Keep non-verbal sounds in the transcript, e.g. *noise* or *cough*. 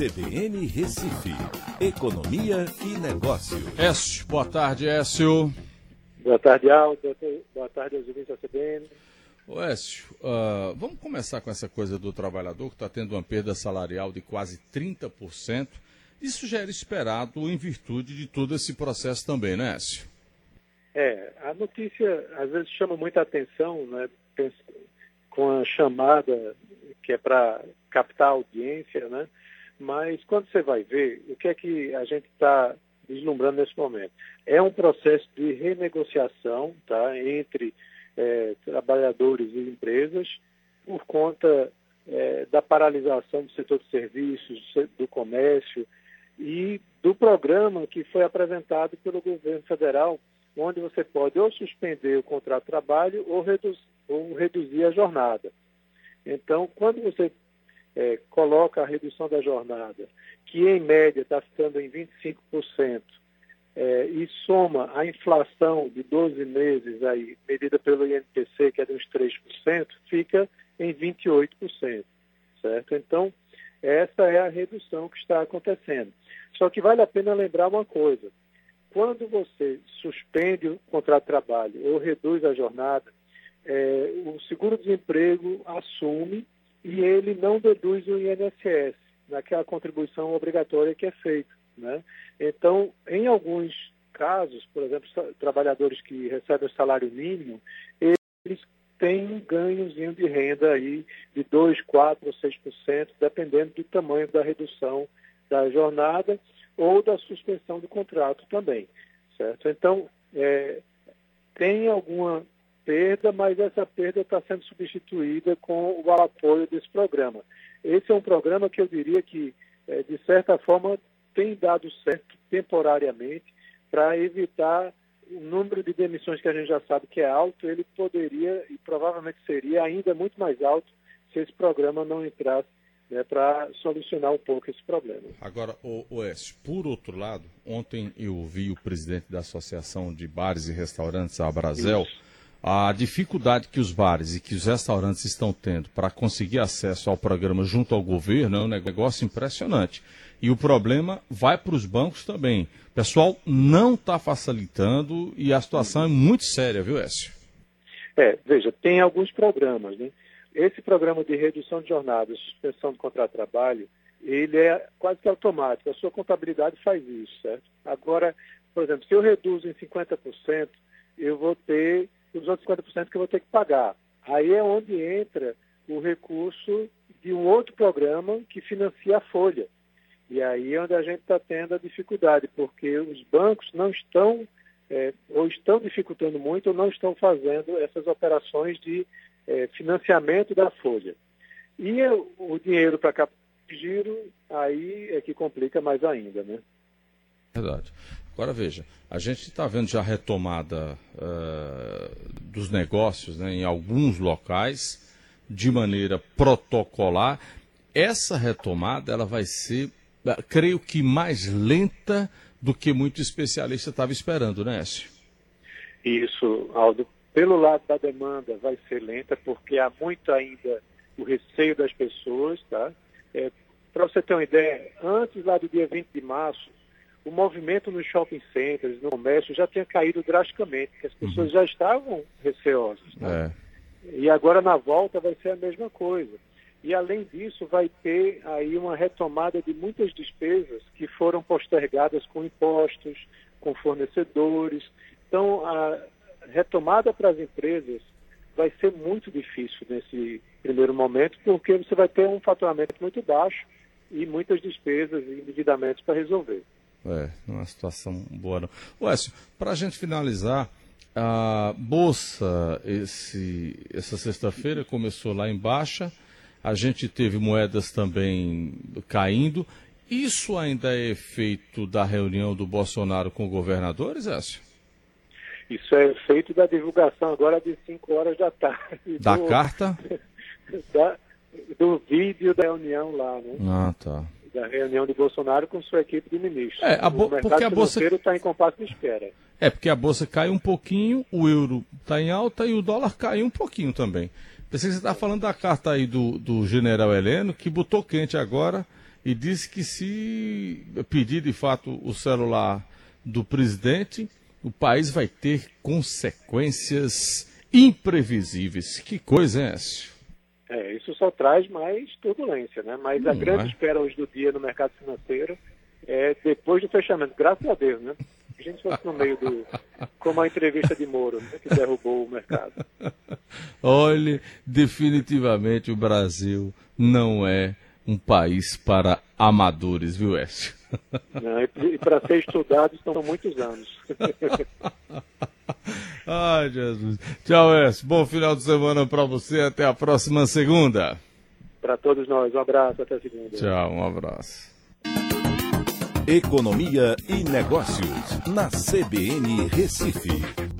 CBN Recife, Economia e Negócio. Écio, boa tarde, Écio. Boa tarde, Aldo. Boa tarde aos ouvintes da CBN. Ô Écio, uh, vamos começar com essa coisa do trabalhador que está tendo uma perda salarial de quase 30%. Isso já era esperado em virtude de todo esse processo também, né, Écio? É, a notícia às vezes chama muita atenção, né, com a chamada que é para captar audiência, né? Mas quando você vai ver, o que é que a gente está vislumbrando nesse momento? É um processo de renegociação tá, entre é, trabalhadores e empresas por conta é, da paralisação do setor de serviços, do comércio e do programa que foi apresentado pelo governo federal, onde você pode ou suspender o contrato de trabalho ou, reduz, ou reduzir a jornada. Então, quando você é, coloca a redução da jornada, que em média está ficando em 25%, é, e soma a inflação de 12 meses aí, medida pelo INPC, que é de uns 3%, fica em 28%, certo? Então, essa é a redução que está acontecendo. Só que vale a pena lembrar uma coisa. Quando você suspende o contrato de trabalho ou reduz a jornada, é, o seguro-desemprego assume e ele não deduz o INSS, naquela contribuição obrigatória que é feita. Né? Então, em alguns casos, por exemplo, trabalhadores que recebem o salário mínimo, eles têm um ganhozinho de renda aí de 2, 4 ou 6%, dependendo do tamanho da redução da jornada ou da suspensão do contrato também, certo? Então, é, tem alguma perda, mas essa perda está sendo substituída com o apoio desse programa. Esse é um programa que eu diria que, é, de certa forma, tem dado certo temporariamente para evitar o número de demissões que a gente já sabe que é alto, ele poderia e provavelmente seria ainda muito mais alto se esse programa não entrasse né, para solucionar um pouco esse problema. Agora, o, o S, por outro lado, ontem eu vi o presidente da Associação de Bares e Restaurantes, a Brasel, Isso a dificuldade que os bares e que os restaurantes estão tendo para conseguir acesso ao programa junto ao governo é um negócio impressionante. E o problema vai para os bancos também. O pessoal não está facilitando e a situação é muito séria, viu, Écio? É, veja, tem alguns programas, né? Esse programa de redução de jornadas, suspensão do contrato de trabalho, ele é quase que automático. A sua contabilidade faz isso, certo? Agora, por exemplo, se eu reduzo em 50%, eu vou ter os outros 50% que eu vou ter que pagar. Aí é onde entra o recurso de um outro programa que financia a folha. E aí é onde a gente está tendo a dificuldade, porque os bancos não estão, é, ou estão dificultando muito, ou não estão fazendo essas operações de é, financiamento da folha. E o dinheiro para capital giro, aí é que complica mais ainda, né? Verdade. Agora veja, a gente está vendo já a retomada uh, dos negócios né, em alguns locais de maneira protocolar. Essa retomada ela vai ser, uh, creio que mais lenta do que muito especialista estava esperando, né, Écio? Isso, Aldo. Pelo lado da demanda vai ser lenta porque há muito ainda o receio das pessoas, tá? É, Para você ter uma ideia, antes lá do dia 20 de março, o movimento nos shopping centers, no comércio, já tinha caído drasticamente, porque as pessoas uhum. já estavam receosas. Né? É. E agora na volta vai ser a mesma coisa. E além disso, vai ter aí uma retomada de muitas despesas que foram postergadas com impostos, com fornecedores. Então, a retomada para as empresas vai ser muito difícil nesse primeiro momento, porque você vai ter um faturamento muito baixo e muitas despesas e endividamentos para resolver. É, não é uma situação boa não. Uécio, para a gente finalizar, a Bolsa esse, essa sexta-feira começou lá em baixa, a gente teve moedas também caindo. Isso ainda é efeito da reunião do Bolsonaro com governadores, Écio? Isso é efeito da divulgação agora de 5 horas da tarde. Da do, carta? *laughs* Da, do vídeo da reunião lá, né? Ah, tá da reunião de Bolsonaro com sua equipe de ministros. É, a bo... o porque a bolsa está em compasso de espera. É, porque a bolsa cai um pouquinho, o euro está em alta e o dólar cai um pouquinho também. Pensei que você está falando da carta aí do, do general Heleno, que botou quente agora e disse que se pedir de fato o celular do presidente, o país vai ter consequências imprevisíveis. Que coisa, hein, Écio? É, isso só traz mais turbulência, né? Mas a grande é? espera hoje do dia no mercado financeiro é depois do fechamento, graças a Deus, né? A gente fosse no meio do. como a entrevista de Moro, né, que derrubou o mercado. Olhe, definitivamente o Brasil não é um país para amadores, viu, Écio? Não, e para ser estudado são muitos anos. *laughs* *laughs* Ai, Jesus. Tchau, Écio. Bom final de semana para você. Até a próxima segunda. Para todos nós. Um abraço. Até segunda. Tchau, um abraço. Economia e Negócios, na CBN Recife.